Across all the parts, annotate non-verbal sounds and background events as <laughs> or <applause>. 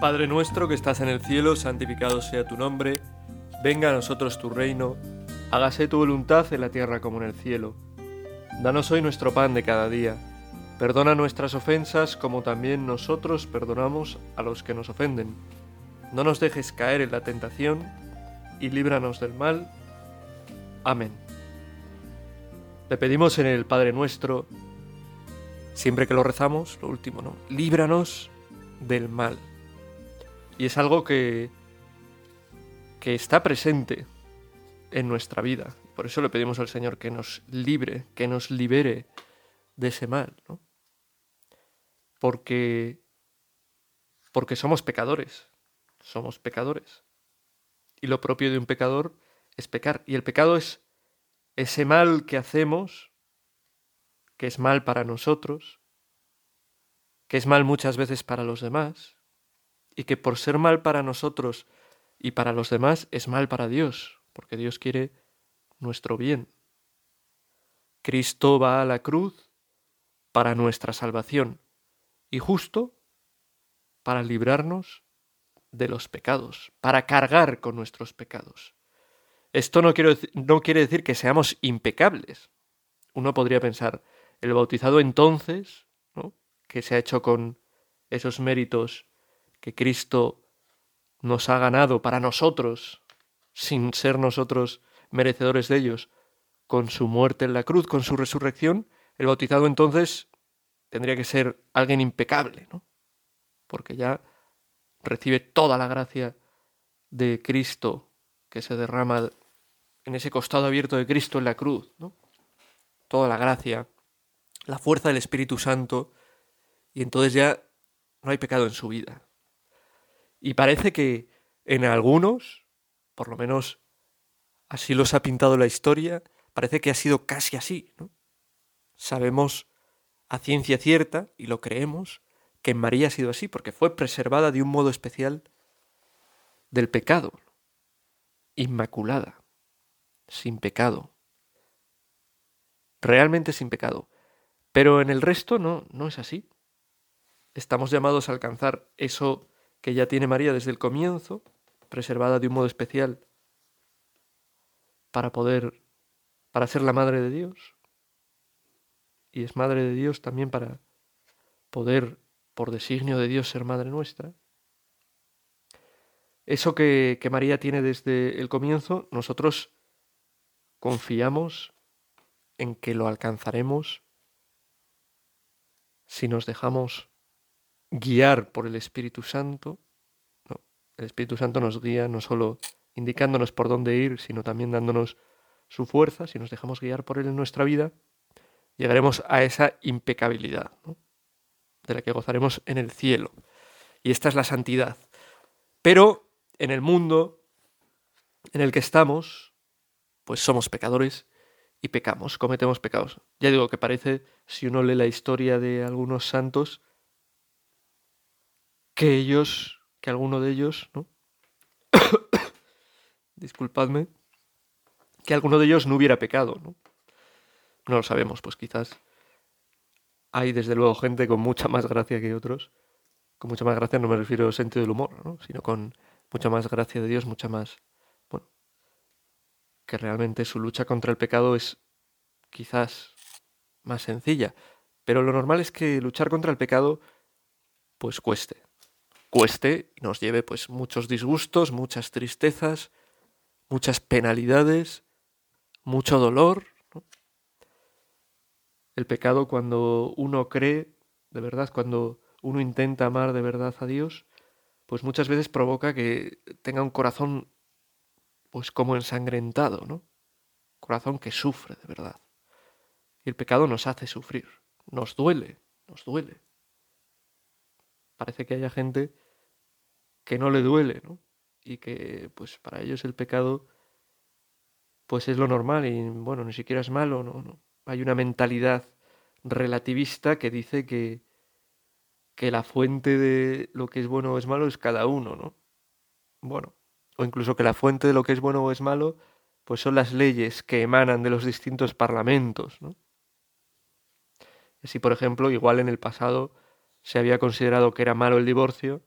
Padre nuestro que estás en el cielo, santificado sea tu nombre, venga a nosotros tu reino, hágase tu voluntad en la tierra como en el cielo. Danos hoy nuestro pan de cada día, perdona nuestras ofensas como también nosotros perdonamos a los que nos ofenden. No nos dejes caer en la tentación y líbranos del mal. Amén. Le pedimos en el Padre nuestro, siempre que lo rezamos, lo último, ¿no? Líbranos del mal. Y es algo que, que está presente en nuestra vida. Por eso le pedimos al Señor que nos libre, que nos libere de ese mal, ¿no? Porque, porque somos pecadores, somos pecadores. Y lo propio de un pecador es pecar. Y el pecado es ese mal que hacemos, que es mal para nosotros, que es mal muchas veces para los demás, y que por ser mal para nosotros y para los demás es mal para Dios, porque Dios quiere nuestro bien. Cristo va a la cruz para nuestra salvación y justo para librarnos de los pecados, para cargar con nuestros pecados. Esto no, quiero, no quiere decir que seamos impecables. Uno podría pensar, el bautizado entonces, ¿no? que se ha hecho con esos méritos que Cristo nos ha ganado para nosotros, sin ser nosotros merecedores de ellos, con su muerte en la cruz, con su resurrección, el bautizado entonces tendría que ser alguien impecable, ¿no? Porque ya recibe toda la gracia de Cristo que se derrama en ese costado abierto de Cristo en la cruz, ¿no? Toda la gracia, la fuerza del Espíritu Santo, y entonces ya no hay pecado en su vida. Y parece que en algunos, por lo menos así los ha pintado la historia, parece que ha sido casi así, ¿no? Sabemos a ciencia cierta, y lo creemos, que en María ha sido así, porque fue preservada de un modo especial del pecado, inmaculada, sin pecado, realmente sin pecado. Pero en el resto no, no es así. Estamos llamados a alcanzar eso que ya tiene María desde el comienzo, preservada de un modo especial para poder, para ser la madre de Dios. Y es madre de Dios también para poder, por designio de Dios, ser madre nuestra. Eso que, que María tiene desde el comienzo, nosotros confiamos en que lo alcanzaremos si nos dejamos guiar por el Espíritu Santo. No, el Espíritu Santo nos guía no solo indicándonos por dónde ir, sino también dándonos su fuerza. Si nos dejamos guiar por Él en nuestra vida, llegaremos a esa impecabilidad, de la que gozaremos en el cielo. Y esta es la santidad. Pero en el mundo en el que estamos, pues somos pecadores y pecamos, cometemos pecados. Ya digo que parece, si uno lee la historia de algunos santos, que ellos, que alguno de ellos, ¿no? <coughs> Disculpadme, que alguno de ellos no hubiera pecado, ¿no? No lo sabemos, pues quizás hay desde luego gente con mucha más gracia que otros. Con mucha más gracia no me refiero al sentido del humor, ¿no? sino con mucha más gracia de Dios, mucha más... Bueno, que realmente su lucha contra el pecado es quizás más sencilla. Pero lo normal es que luchar contra el pecado pues cueste cueste y nos lleve pues muchos disgustos, muchas tristezas, muchas penalidades, mucho dolor. El pecado cuando uno cree, de verdad, cuando uno intenta amar de verdad a Dios, pues muchas veces provoca que tenga un corazón pues como ensangrentado, ¿no? Corazón que sufre de verdad. Y el pecado nos hace sufrir, nos duele, nos duele. Parece que haya gente que no le duele, ¿no? Y que pues para ellos el pecado pues es lo normal y bueno, ni siquiera es malo, no, no. Hay una mentalidad relativista que dice que que la fuente de lo que es bueno o es malo es cada uno, ¿no? Bueno, o incluso que la fuente de lo que es bueno o es malo pues son las leyes que emanan de los distintos parlamentos, ¿no? Así, por ejemplo, igual en el pasado se había considerado que era malo el divorcio,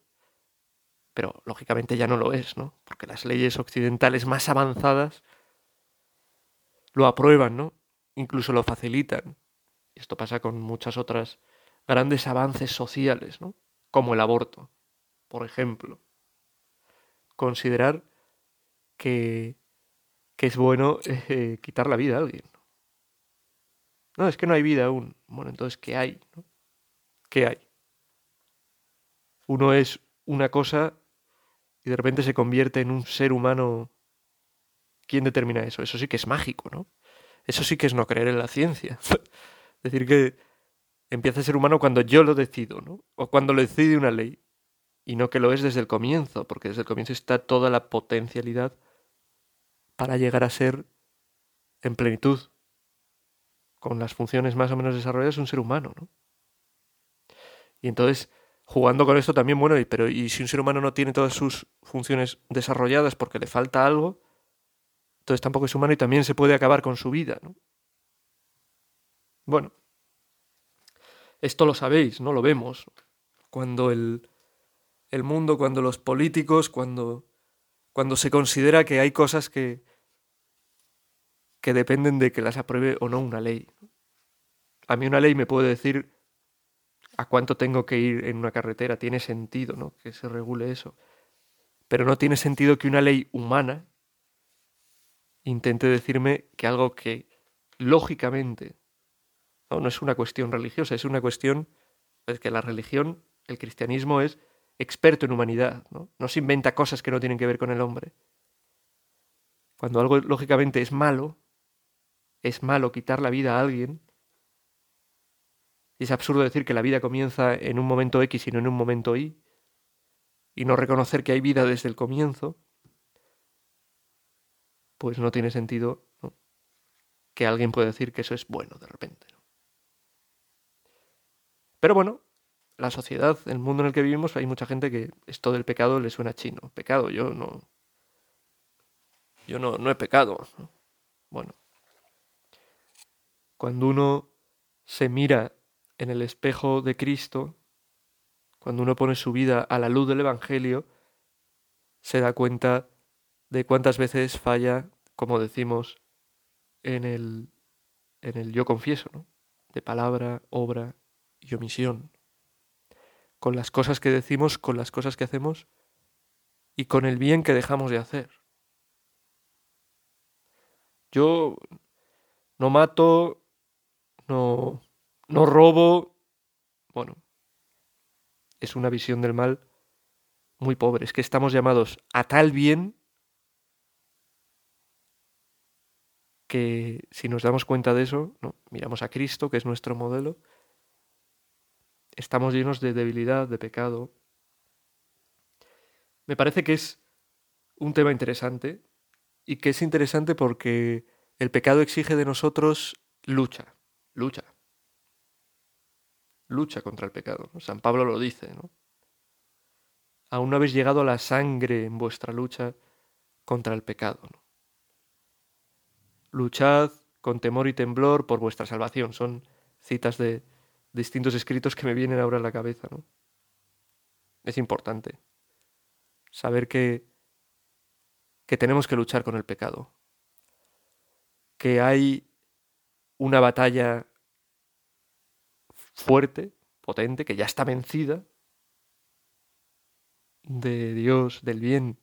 pero lógicamente ya no lo es, ¿no? Porque las leyes occidentales más avanzadas lo aprueban, ¿no? Incluso lo facilitan. Esto pasa con muchas otras grandes avances sociales, ¿no? Como el aborto, por ejemplo. Considerar que, que es bueno eh, quitar la vida a alguien. No, es que no hay vida aún. Bueno, entonces, ¿qué hay? ¿Qué hay? Uno es una cosa y de repente se convierte en un ser humano. ¿Quién determina eso? Eso sí que es mágico, ¿no? Eso sí que es no creer en la ciencia. <laughs> Decir que empieza a ser humano cuando yo lo decido, ¿no? O cuando lo decide una ley. Y no que lo es desde el comienzo, porque desde el comienzo está toda la potencialidad para llegar a ser en plenitud, con las funciones más o menos desarrolladas, un ser humano, ¿no? Y entonces, jugando con esto también, bueno, pero ¿y si un ser humano no tiene todas sus funciones desarrolladas porque le falta algo? Entonces tampoco es humano y también se puede acabar con su vida, ¿no? Bueno, esto lo sabéis, ¿no? Lo vemos. Cuando el, el mundo, cuando los políticos, cuando, cuando se considera que hay cosas que, que dependen de que las apruebe o no una ley. A mí una ley me puede decir a cuánto tengo que ir en una carretera, tiene sentido, ¿no? Que se regule eso. Pero no tiene sentido que una ley humana intente decirme que algo que lógicamente no, no es una cuestión religiosa, es una cuestión es que la religión, el cristianismo es experto en humanidad, ¿no? no se inventa cosas que no tienen que ver con el hombre. Cuando algo lógicamente es malo, es malo quitar la vida a alguien. Y es absurdo decir que la vida comienza en un momento X y no en un momento Y, y no reconocer que hay vida desde el comienzo, pues no tiene sentido que alguien pueda decir que eso es bueno de repente. Pero bueno, la sociedad, el mundo en el que vivimos, hay mucha gente que esto del pecado le suena chino. Pecado, yo no. Yo no, no he pecado. Bueno, cuando uno se mira en el espejo de Cristo, cuando uno pone su vida a la luz del Evangelio, se da cuenta de cuántas veces falla, como decimos en el, en el yo confieso, ¿no? de palabra, obra y omisión, con las cosas que decimos, con las cosas que hacemos y con el bien que dejamos de hacer. Yo no mato, no, no robo. Bueno, es una visión del mal muy pobre. Es que estamos llamados a tal bien que si nos damos cuenta de eso, ¿no? miramos a Cristo, que es nuestro modelo, estamos llenos de debilidad, de pecado. Me parece que es un tema interesante y que es interesante porque el pecado exige de nosotros lucha lucha. Lucha contra el pecado. San Pablo lo dice, ¿no? Aún no habéis llegado a la sangre en vuestra lucha contra el pecado. Luchad con temor y temblor por vuestra salvación. Son citas de distintos escritos que me vienen ahora a la cabeza. ¿no? Es importante saber que, que tenemos que luchar con el pecado. Que hay una batalla fuerte, potente, que ya está vencida, de Dios, del bien,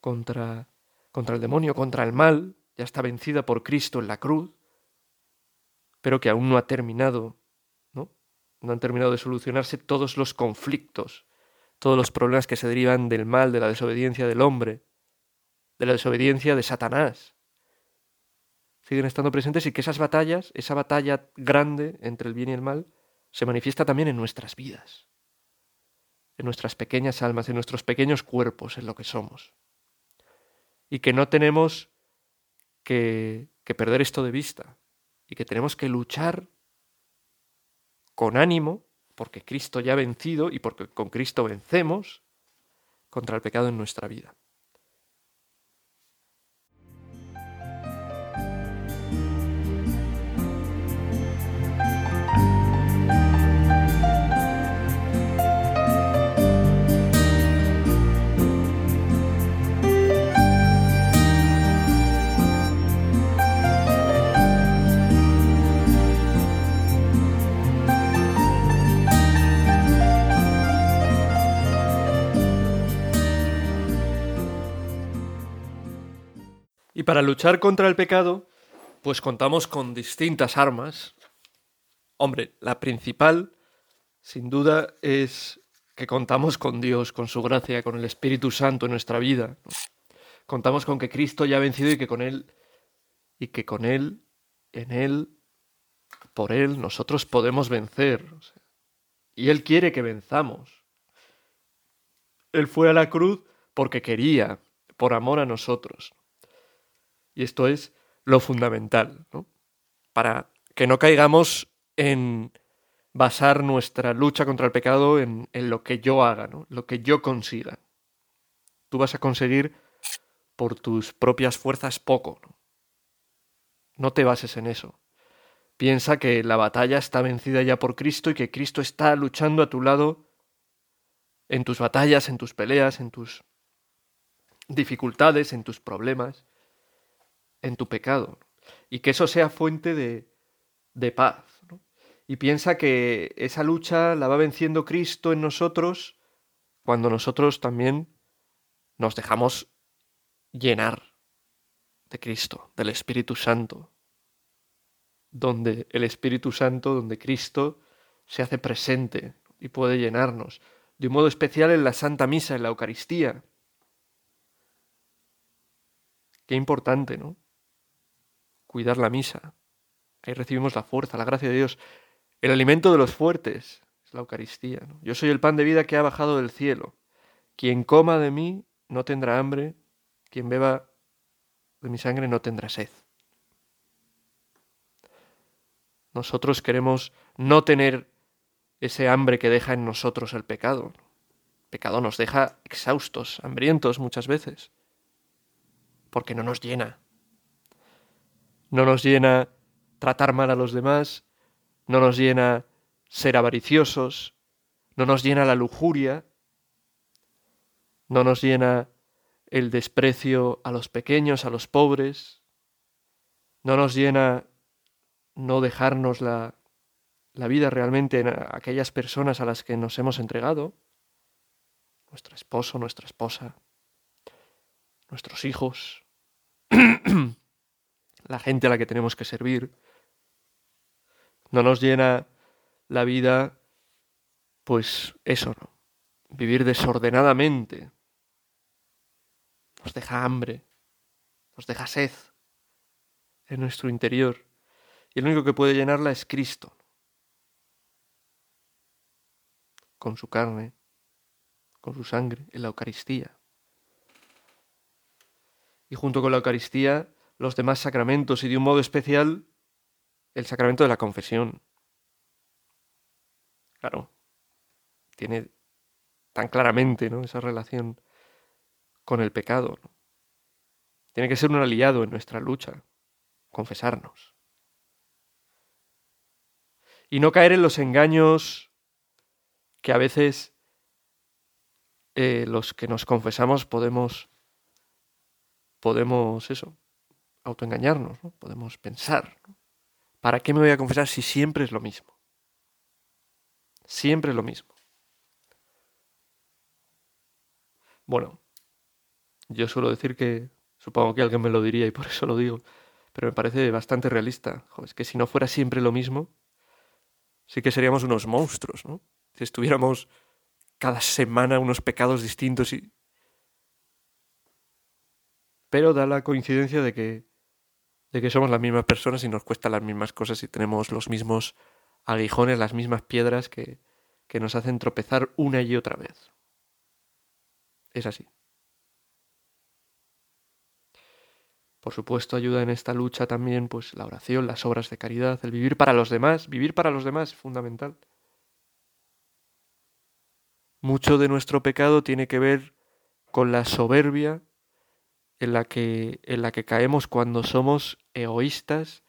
contra, contra el demonio, contra el mal, ya está vencida por Cristo en la cruz, pero que aún no ha terminado, ¿no? No han terminado de solucionarse todos los conflictos, todos los problemas que se derivan del mal, de la desobediencia del hombre, de la desobediencia de Satanás siguen estando presentes y que esas batallas, esa batalla grande entre el bien y el mal, se manifiesta también en nuestras vidas, en nuestras pequeñas almas, en nuestros pequeños cuerpos, en lo que somos. Y que no tenemos que, que perder esto de vista y que tenemos que luchar con ánimo, porque Cristo ya ha vencido y porque con Cristo vencemos contra el pecado en nuestra vida. Para luchar contra el pecado, pues contamos con distintas armas. Hombre, la principal, sin duda, es que contamos con Dios, con su gracia, con el Espíritu Santo en nuestra vida. Contamos con que Cristo ya ha vencido y que con Él, y que con Él, en Él, por Él, nosotros podemos vencer. Y Él quiere que venzamos. Él fue a la cruz porque quería, por amor a nosotros. Y esto es lo fundamental, ¿no? Para que no caigamos en basar nuestra lucha contra el pecado en, lo que yo haga, ¿no? lo que yo consiga. Tú vas a conseguir por tus propias fuerzas poco. ¿no? no te bases en eso. Piensa que la batalla está vencida ya por Cristo y que Cristo está luchando a tu lado en tus batallas, en tus peleas, en tus dificultades, en tus problemas en tu pecado y que eso sea fuente de, de paz. Y piensa que esa lucha la va venciendo Cristo en nosotros cuando nosotros también nos dejamos llenar de Cristo, del Espíritu Santo, donde el Espíritu Santo, donde Cristo se hace presente y puede llenarnos, de un modo especial en la Santa Misa, en la Eucaristía. Qué importante, ¿no? Cuidar la misa. Ahí recibimos la fuerza, la gracia de Dios. El alimento de los fuertes es la Eucaristía. Yo soy el pan de vida que ha bajado del cielo. Quien coma de mí no tendrá hambre, quien beba de mi sangre no tendrá sed. Nosotros queremos no tener ese hambre que deja en nosotros el pecado. El pecado nos deja exhaustos, hambrientos muchas veces, porque no nos llena, no nos llena tratar mal a los demás, no nos llena ser avariciosos, no nos llena la lujuria, no nos llena el desprecio a los pequeños, a los pobres, no nos llena no dejarnos la, la vida realmente en aquellas personas a las que nos hemos entregado, nuestro esposo, nuestra esposa, nuestros hijos, <clears throat> la gente a la que tenemos que servir. No nos llena la vida, pues eso, ¿no? Vivir desordenadamente. Nos deja hambre, nos deja sed en nuestro interior. Y el único que puede llenarla es Cristo. Con su carne, con su sangre, en la Eucaristía. Y junto con la Eucaristía los demás sacramentos y de un modo especial el sacramento de la confesión. Claro, tiene tan claramente ¿no? esa relación con el pecado. Tiene que ser un aliado en nuestra lucha, confesarnos. Y no caer en los engaños que a veces eh, los que nos confesamos podemos, podemos eso, autoengañarnos, ¿no? podemos pensar, ¿para qué me voy a confesar si siempre es lo mismo? Siempre es lo mismo. Bueno, yo suelo decir que, supongo que alguien me lo diría y por eso lo digo, pero me parece bastante realista. es que si no fuera siempre lo mismo, sí que seríamos unos monstruos, ¿no? Si estuviéramos cada semana unos pecados distintos y... Pero da la coincidencia de que de que somos las mismas personas y nos cuestan las mismas cosas y tenemos los mismos aguijones, las mismas piedras que, que nos hacen tropezar una y otra vez. Es así. Por supuesto, ayuda en esta lucha también pues la oración, las obras de caridad, el vivir para los demás, vivir para los demás es fundamental. Mucho de nuestro pecado tiene que ver con la soberbia en la que, en la que caemos cuando somos egoístas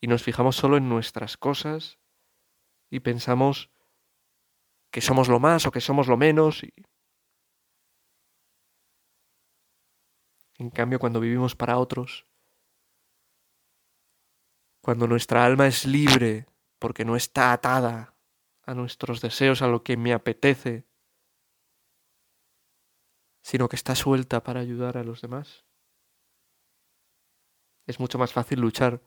y nos fijamos solo en nuestras cosas y pensamos que somos lo más o que somos lo menos. Y... En cambio, cuando vivimos para otros, cuando nuestra alma es libre porque no está atada a nuestros deseos, a lo que me apetece, sino que está suelta para ayudar a los demás, es mucho más fácil luchar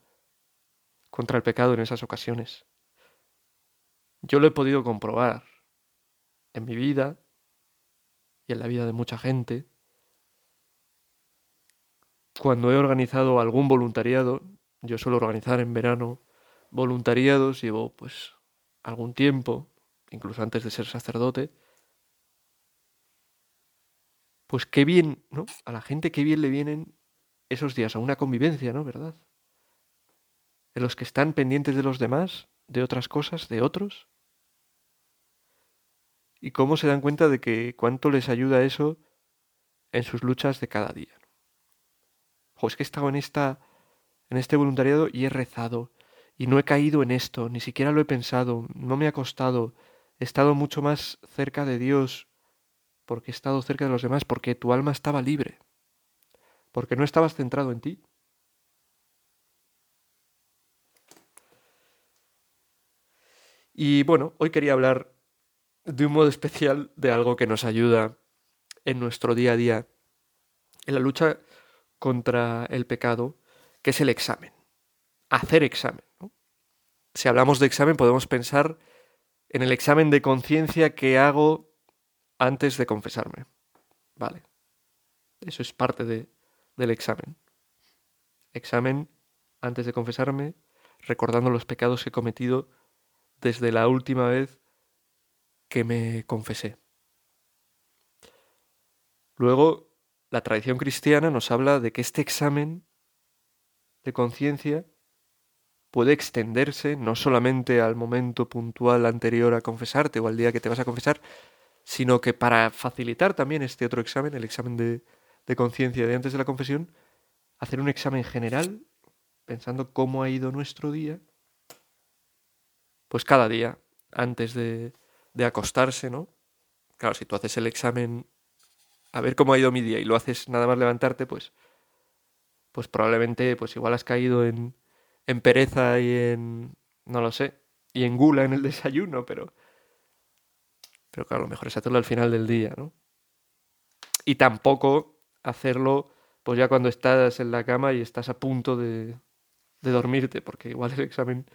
contra el pecado en esas ocasiones. Yo lo he podido comprobar en mi vida y en la vida de mucha gente. Cuando he organizado algún voluntariado, yo suelo organizar en verano voluntariados, llevo pues algún tiempo, incluso antes de ser sacerdote, pues qué bien, ¿no? A la gente qué bien le vienen esos días a una convivencia, ¿no? ¿Verdad? En los que están pendientes de los demás, de otras cosas, de otros. Y cómo se dan cuenta de que cuánto les ayuda eso en sus luchas de cada día. O es que he estado en esta en este voluntariado y he rezado y no he caído en esto, ni siquiera lo he pensado, no me ha costado, he estado mucho más cerca de Dios porque he estado cerca de los demás, porque tu alma estaba libre, porque no estabas centrado en ti. Y bueno, hoy quería hablar de un modo especial de algo que nos ayuda en nuestro día a día, en la lucha contra el pecado, que es el examen. Hacer examen. Si hablamos de examen podemos pensar en el examen de conciencia que hago antes de confesarme. Vale. Eso es parte de, del examen. Examen antes de confesarme, recordando los pecados que he cometido desde la última vez que me confesé. Luego, la tradición cristiana nos habla de que este examen de conciencia puede extenderse no solamente al momento puntual anterior a confesarte o al día que te vas a confesar, sino que para facilitar también este otro examen, el examen de, de conciencia de antes de la confesión, hacer un examen general, pensando cómo ha ido nuestro día, pues cada día, antes de, de acostarse, ¿no? Claro, si tú haces el examen a ver cómo ha ido mi día y lo haces nada más levantarte, pues pues probablemente, pues igual has caído en, en pereza y en, no lo sé, y en gula en el <laughs> desayuno, pero, pero claro, lo mejor es hacerlo al final del día, ¿no? Y tampoco hacerlo, pues ya cuando estás en la cama y estás a punto de, de dormirte, porque igual el examen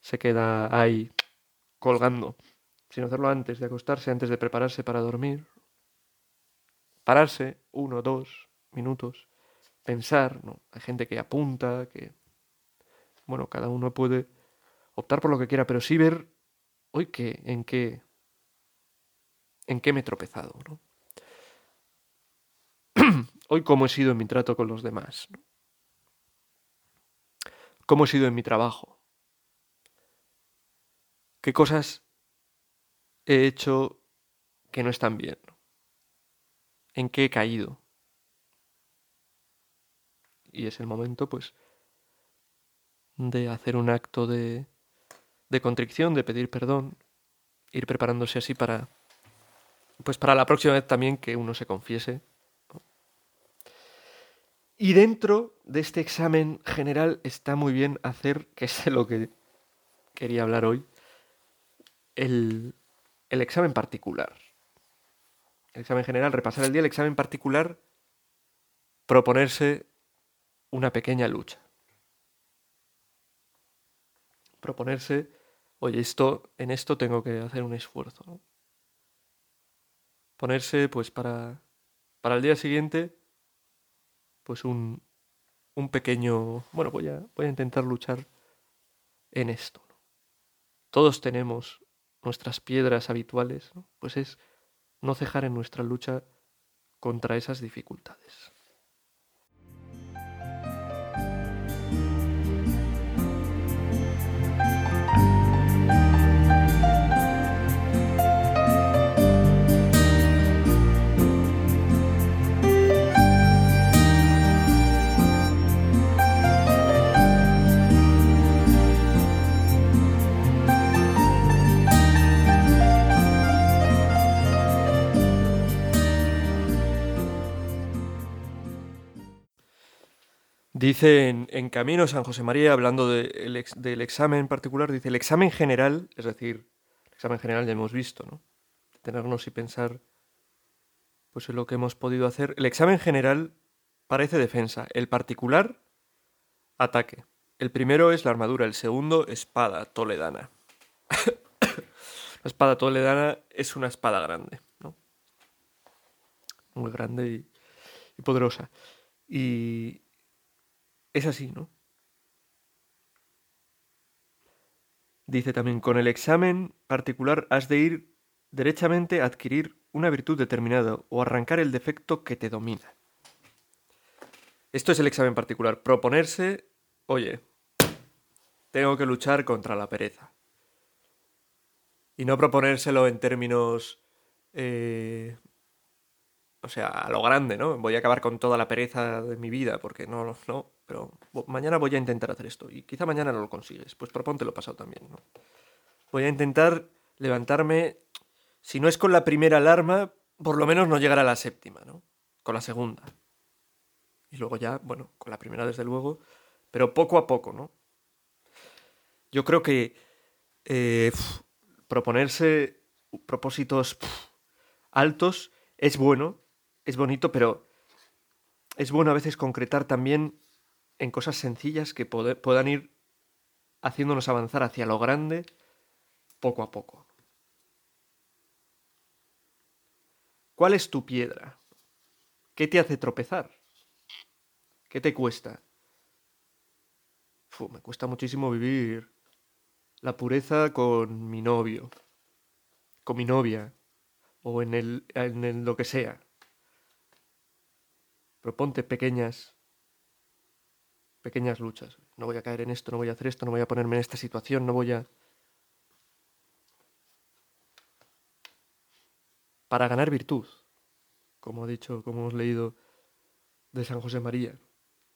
se queda ahí colgando, sino hacerlo antes de acostarse, antes de prepararse para dormir. Pararse uno, dos minutos pensar, ¿no? Hay gente que apunta, que... Bueno, cada uno puede optar por lo que quiera, pero sí ver hoy qué, en qué, en qué me he tropezado, ¿no? Hoy cómo he sido en mi trato con los demás, cómo he sido en mi trabajo, qué cosas he hecho que no están bien, en qué he caído y es el momento, pues, de hacer un acto de, de contrición, de pedir perdón, ir preparándose así para, pues, para la próxima vez también que uno se confiese. Y dentro de este examen general está muy bien hacer, que es de lo que quería hablar hoy, el, el examen particular. El examen general, repasar el día, el examen particular, proponerse una pequeña lucha. Proponerse, oye, esto, en esto tengo que hacer un esfuerzo. Ponerse, pues, para, para el día siguiente, pues un, un pequeño, bueno, voy a, voy a intentar luchar en esto. Todos tenemos nuestras piedras habituales, pues es no cejar en nuestra lucha contra esas dificultades. Dice en, Camino San José María, hablando del examen en particular, dice, el examen general, es decir, el examen general ya hemos visto, ¿no? Tenernos y pensar pues en lo que hemos podido hacer. El examen general parece defensa, el particular Ataque. El primero es la armadura, el segundo espada toledana. <coughs> la espada toledana es una espada grande, ¿no? Muy grande y, y poderosa. Y es así, ¿no? Dice también, con el examen particular has de ir derechamente a adquirir una virtud determinada o arrancar el defecto que te domina. Esto es el examen particular. Proponerse, oye, tengo que luchar contra la pereza. Y no proponérselo en términos... Eh, o sea, a lo grande, ¿no? Voy a acabar con toda la pereza de mi vida, porque no, no, pero mañana voy a intentar hacer esto y quizá mañana no lo consigues, pues proponte lo pasado también. Voy a intentar levantarme, si no es con la primera alarma, por lo menos no llegar a la séptima, ¿no? Con la segunda. Y luego ya, bueno, con la primera desde luego, pero poco a poco, ¿no? Yo creo que eh, proponerse propósitos altos es bueno, es bonito, pero es bueno a veces concretar también en cosas sencillas que puedan ir haciéndonos avanzar hacia lo grande poco a poco. ¿Cuál es tu piedra? ¿Qué te hace tropezar? ¿Qué te cuesta? me cuesta muchísimo vivir la pureza con mi novio, con mi novia, o en, el, en lo que sea. Proponte pequeñas pequeñas luchas. No voy a caer en esto, no voy a hacer esto, no voy a ponerme en esta situación, no voy a... Para ganar virtud, como ha dicho, como hemos leído de San José María,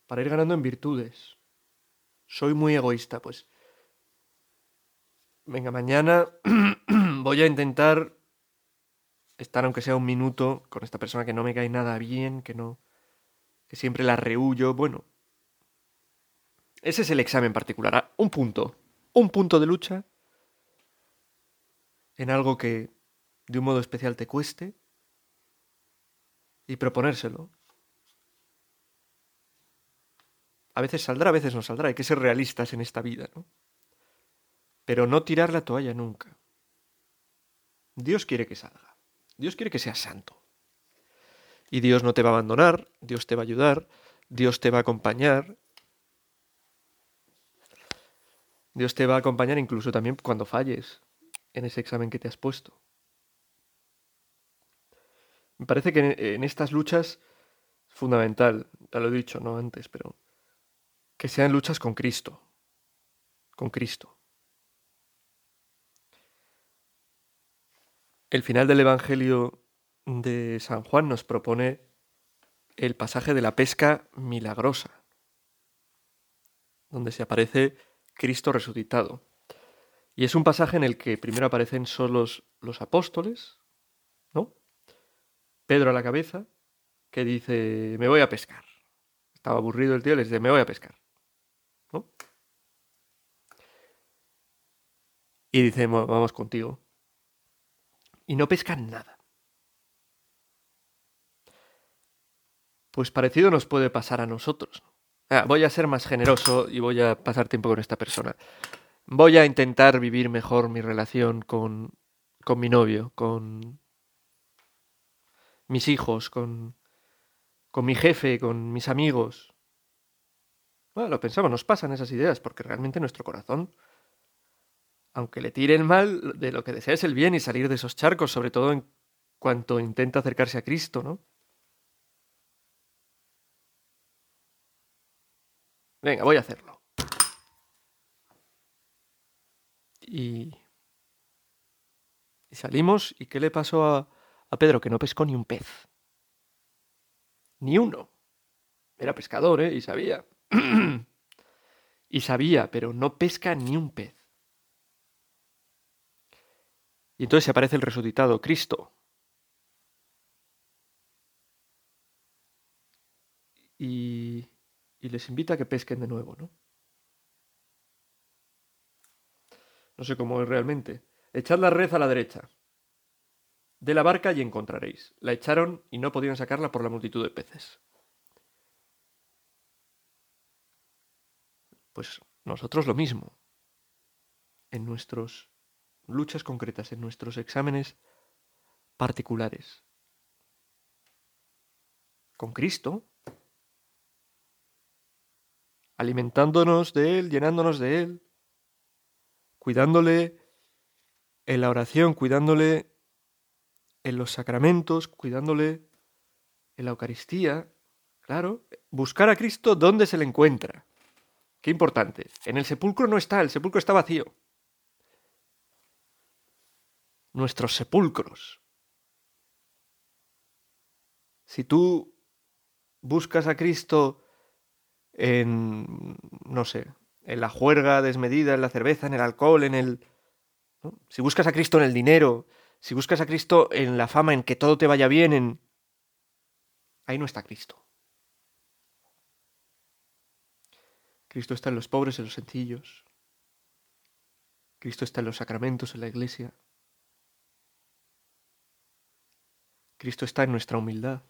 para ir ganando en virtudes. Soy muy egoísta, pues. Venga, mañana <clears throat> voy a intentar estar aunque sea un minuto con esta persona que no me cae nada bien, que no que siempre la rehuyo, bueno, ese es el examen particular. Ah, un punto. Un punto de lucha en algo que de un modo especial te cueste y proponérselo. A veces saldrá, a veces no saldrá. Hay que ser realistas en esta vida, ¿no? Pero no tirar la toalla nunca. Dios quiere que salga. Dios quiere que seas santo. Y Dios no te va a abandonar, Dios te va a ayudar, Dios te va a acompañar, Dios te va a acompañar incluso también cuando falles en ese examen que te has puesto. Me parece que en estas luchas es fundamental, ya lo he dicho, no antes, pero que sean luchas con Cristo, con Cristo. El final del Evangelio de San Juan nos propone el pasaje de la pesca milagrosa, donde se aparece Cristo resucitado. Y es un pasaje en el que primero aparecen solos los apóstoles, ¿no? Pedro a la cabeza, que dice, me voy a pescar. Estaba aburrido el tío, les dice, me voy a pescar. ¿No? Y dice, vamos contigo. Y no pescan nada. Pues parecido nos puede pasar a nosotros. Ah, voy a ser más generoso y voy a pasar tiempo con esta persona. Voy a intentar vivir mejor mi relación con, con mi novio, con mis hijos, con, con mi jefe, con mis amigos. Bueno, lo pensamos, nos pasan esas ideas, porque realmente nuestro corazón, aunque le tiren mal, de lo que desea es el bien y salir de esos charcos, sobre todo en cuanto intenta acercarse a Cristo, ¿no? Venga, voy a hacerlo. Y, y salimos, ¿y qué le pasó a, a Pedro? Que no pescó ni un pez. Ni uno. Era pescador, ¿eh? Y sabía. <clears throat> y sabía, pero no pesca ni un pez. Y entonces se aparece el resucitado, Cristo. Y y les invita a que pesquen de nuevo, ¿no? No sé cómo es realmente. Echad la red a la derecha de la barca y encontraréis. La echaron y no podían sacarla por la multitud de peces. Pues nosotros lo mismo. En nuestras luchas concretas, en nuestros exámenes particulares. Con Cristo, alimentándonos de Él, llenándonos de Él, cuidándole en la oración, cuidándole en los sacramentos, cuidándole en la Eucaristía. Claro, buscar a Cristo donde se le encuentra. Qué importante. En el sepulcro no está, el sepulcro está vacío. Nuestros sepulcros. Si tú buscas a Cristo en, no sé, en la juerga desmedida, en la cerveza, en el alcohol, en el... Si buscas a Cristo en el dinero, si buscas a Cristo en la fama, en que todo te vaya bien, en... Ahí no está Cristo. Cristo está en los pobres, en los sencillos. Cristo está en los sacramentos, en la iglesia. Cristo está en nuestra humildad,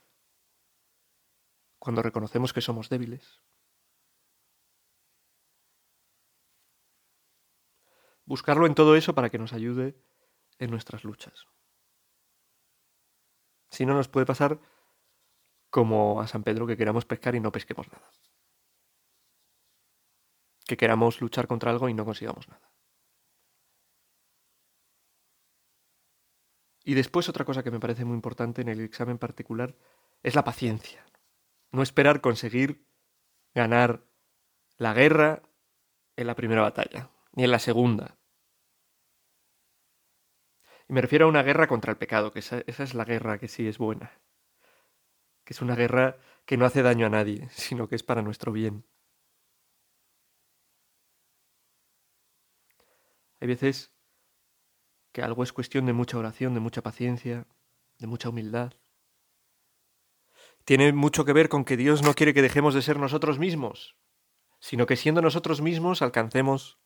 cuando reconocemos que somos débiles. Buscarlo en todo eso para que nos ayude en nuestras luchas. Si no nos puede pasar como a San Pedro que queramos pescar y no pesquemos nada. Que queramos luchar contra algo y no consigamos nada. Y después otra cosa que me parece muy importante en el examen particular es la paciencia. No esperar conseguir ganar la guerra en la primera batalla, ni en la segunda, me refiero a una guerra contra el pecado, que esa, es la guerra que sí es buena. Que es una guerra que no hace daño a nadie, <laughs> sino que es para nuestro bien. Hay veces que algo es cuestión de mucha oración, de mucha paciencia, de mucha humildad. Tiene mucho que ver con que Dios no quiere que dejemos de ser nosotros mismos, sino que siendo nosotros mismos alcancemos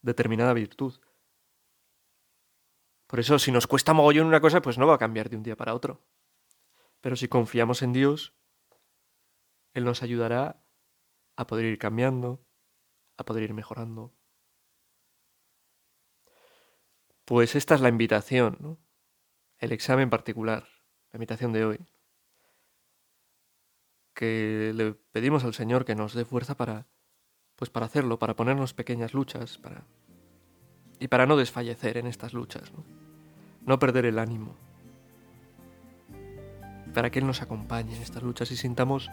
determinada virtud. Por eso, si nos cuesta mogollón una cosa, pues no va a cambiar de un día para otro. Pero si confiamos en Dios, Él nos ayudará a poder ir cambiando, a poder ir mejorando. Pues esta es la invitación, ¿no? el examen particular, la invitación de hoy. Que le pedimos al Señor que nos dé fuerza para, pues para hacerlo, para ponernos pequeñas luchas, para y para no desfallecer en estas luchas, ¿no? No perder el ánimo, para que Él nos acompañe en estas luchas y sintamos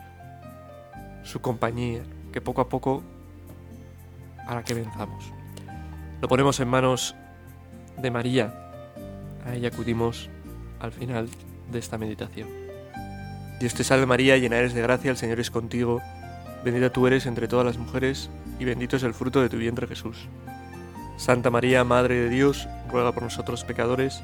su compañía, que poco a poco hará que venzamos. Lo ponemos en manos de María, a ella acudimos al final de esta meditación. Dios te salve María, llena eres de gracia, el Señor es contigo, bendita tú eres entre todas las mujeres, y bendito es el fruto de tu vientre Jesús. Santa María, Madre de Dios, ruega por nosotros pecadores,